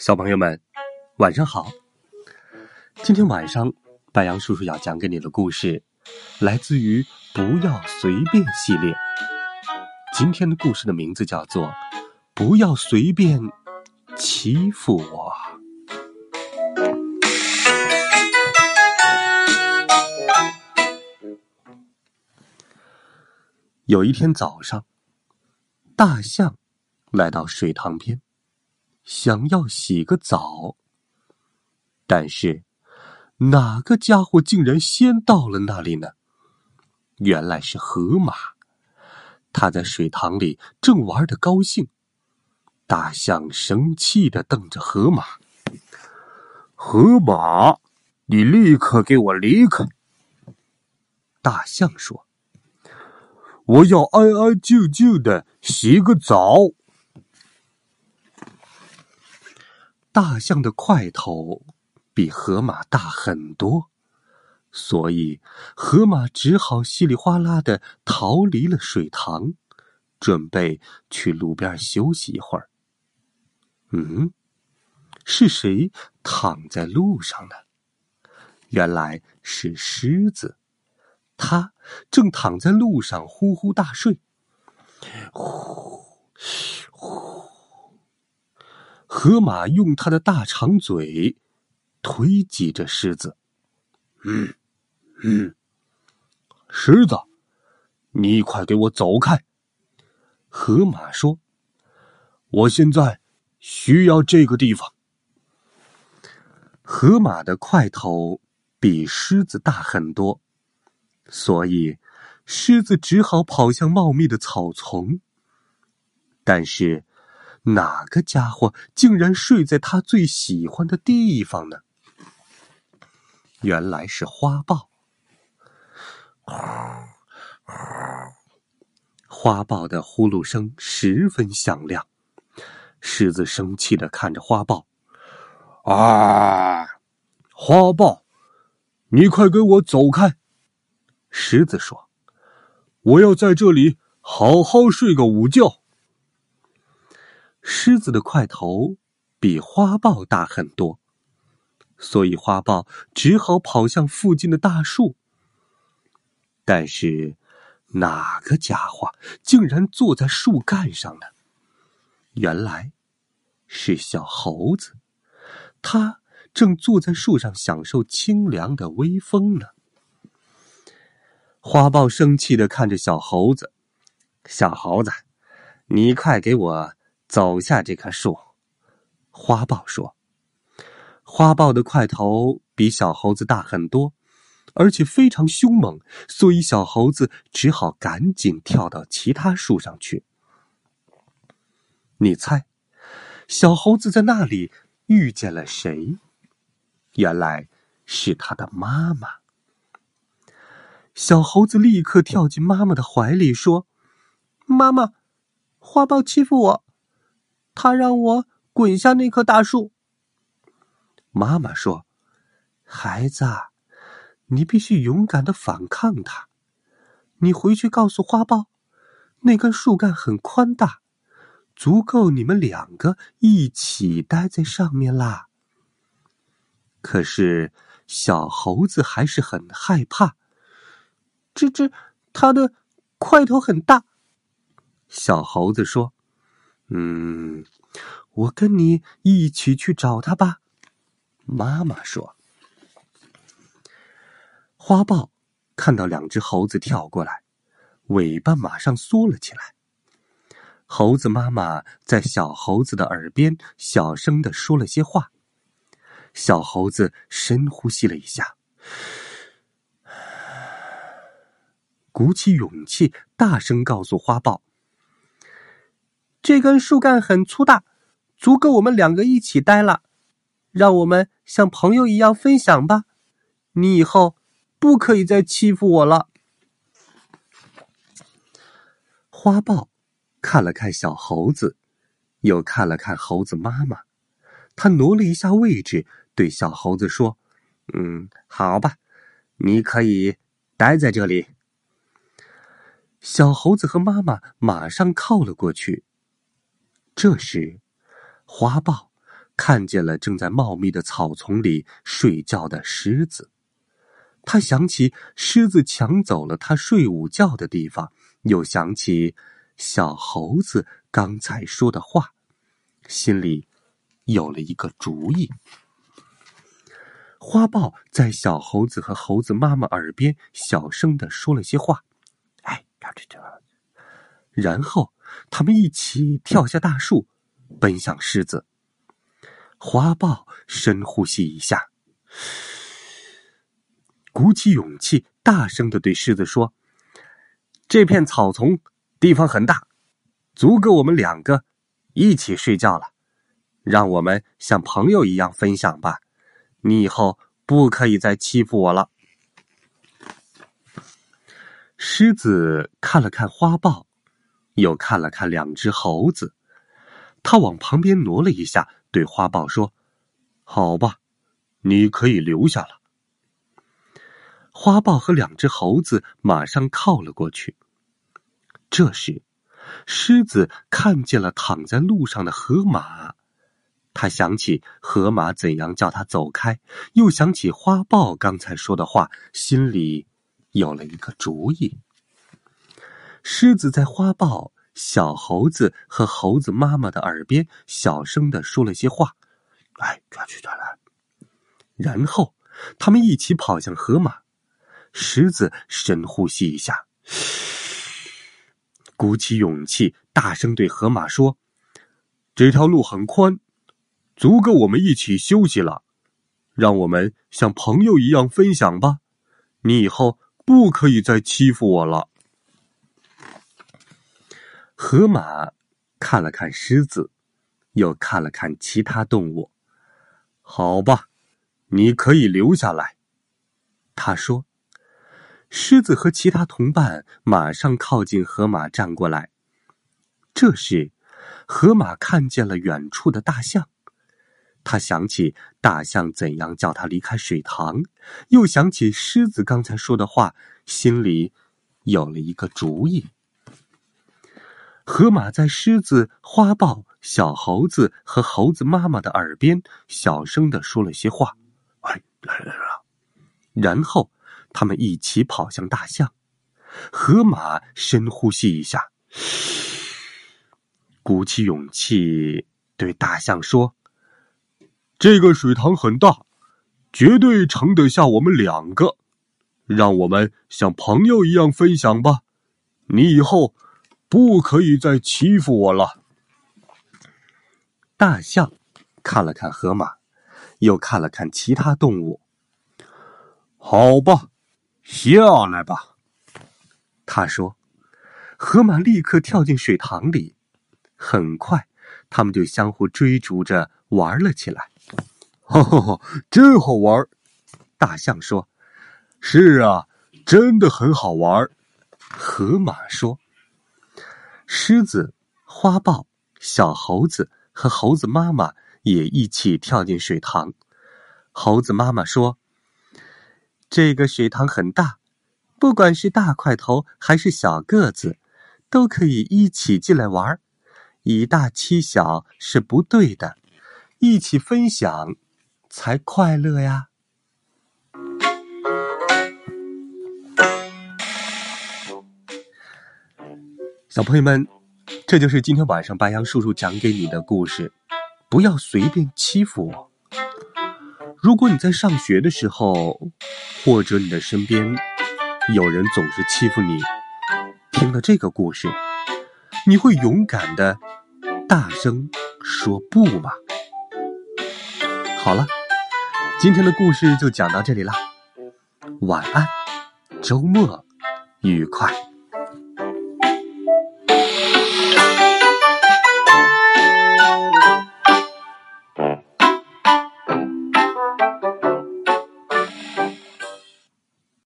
小朋友们，晚上好！今天晚上，白羊叔叔要讲给你的故事，来自于《不要随便》系列。今天的故事的名字叫做《不要随便欺负我》。有一天早上，大象来到水塘边。想要洗个澡，但是哪个家伙竟然先到了那里呢？原来是河马，他在水塘里正玩的高兴。大象生气的瞪着河马：“河马，你立刻给我离开！”大象说：“我要安安静静的洗个澡。”大象的块头比河马大很多，所以河马只好稀里哗啦的逃离了水塘，准备去路边休息一会儿。嗯，是谁躺在路上呢？原来是狮子，它正躺在路上呼呼大睡。呼，呼。河马用它的大长嘴推挤着狮子，嗯，嗯，狮子，你快给我走开！河马说：“我现在需要这个地方。”河马的块头比狮子大很多，所以狮子只好跑向茂密的草丛，但是。哪个家伙竟然睡在他最喜欢的地方呢？原来是花豹。花豹的呼噜声十分响亮。狮子生气的看着花豹：“啊，花豹，你快给我走开！”狮子说：“我要在这里好好睡个午觉。”狮子的块头比花豹大很多，所以花豹只好跑向附近的大树。但是，哪个家伙竟然坐在树干上呢？原来是小猴子，它正坐在树上享受清凉的微风呢。花豹生气的看着小猴子：“小猴子，你快给我！”走下这棵树，花豹说：“花豹的块头比小猴子大很多，而且非常凶猛，所以小猴子只好赶紧跳到其他树上去。你猜，小猴子在那里遇见了谁？原来是他的妈妈。小猴子立刻跳进妈妈的怀里，说：‘妈妈，花豹欺负我。’”他让我滚下那棵大树。妈妈说：“孩子，你必须勇敢的反抗他。你回去告诉花豹，那根树干很宽大，足够你们两个一起待在上面啦。”可是小猴子还是很害怕。这这，它的块头很大。小猴子说。嗯，我跟你一起去找他吧。妈妈说。花豹看到两只猴子跳过来，尾巴马上缩了起来。猴子妈妈在小猴子的耳边小声的说了些话。小猴子深呼吸了一下，鼓起勇气，大声告诉花豹。这根树干很粗大，足够我们两个一起待了。让我们像朋友一样分享吧。你以后不可以再欺负我了。”花豹看了看小猴子，又看了看猴子妈妈，他挪了一下位置，对小猴子说：“嗯，好吧，你可以待在这里。”小猴子和妈妈马上靠了过去。这时，花豹看见了正在茂密的草丛里睡觉的狮子，他想起狮子抢走了他睡午觉的地方，又想起小猴子刚才说的话，心里有了一个主意。花豹在小猴子和猴子妈妈耳边小声的说了些话。哎然后，他们一起跳下大树，奔向狮子。花豹深呼吸一下，鼓起勇气，大声的对狮子说：“这片草丛地方很大，足够我们两个一起睡觉了。让我们像朋友一样分享吧。你以后不可以再欺负我了。”狮子看了看花豹，又看了看两只猴子，他往旁边挪了一下，对花豹说：“好吧，你可以留下了。”花豹和两只猴子马上靠了过去。这时，狮子看见了躺在路上的河马，他想起河马怎样叫他走开，又想起花豹刚才说的话，心里。有了一个主意。狮子在花豹、小猴子和猴子妈妈的耳边小声的说了些话：“哎，抓去抓来。”然后他们一起跑向河马。狮子深呼吸一下，鼓起勇气，大声对河马说：“这条路很宽，足够我们一起休息了。让我们像朋友一样分享吧。你以后。”不可以再欺负我了。河马看了看狮子，又看了看其他动物。好吧，你可以留下来。他说：“狮子和其他同伴马上靠近河马，站过来。”这时，河马看见了远处的大象。他想起大象怎样叫他离开水塘，又想起狮子刚才说的话，心里有了一个主意。河马在狮子、花豹、小猴子和猴子妈妈的耳边小声的说了些话，哎，来来来，然后他们一起跑向大象。河马深呼吸一下，鼓起勇气对大象说。这个水塘很大，绝对盛得下我们两个。让我们像朋友一样分享吧。你以后不可以再欺负我了。大象看了看河马，又看了看其他动物。好吧，下来吧。他说：“河马立刻跳进水塘里。很快，他们就相互追逐着玩了起来。”哈哈哈，真好玩！大象说：“是啊，真的很好玩。”河马说：“狮子、花豹、小猴子和猴子妈妈也一起跳进水塘。”猴子妈妈说：“这个水塘很大，不管是大块头还是小个子，都可以一起进来玩。以大欺小是不对的，一起分享。”才快乐呀！小朋友们，这就是今天晚上白羊叔叔讲给你的故事。不要随便欺负我。如果你在上学的时候，或者你的身边有人总是欺负你，听了这个故事，你会勇敢的大声说不吗？好了。今天的故事就讲到这里了，晚安，周末愉快。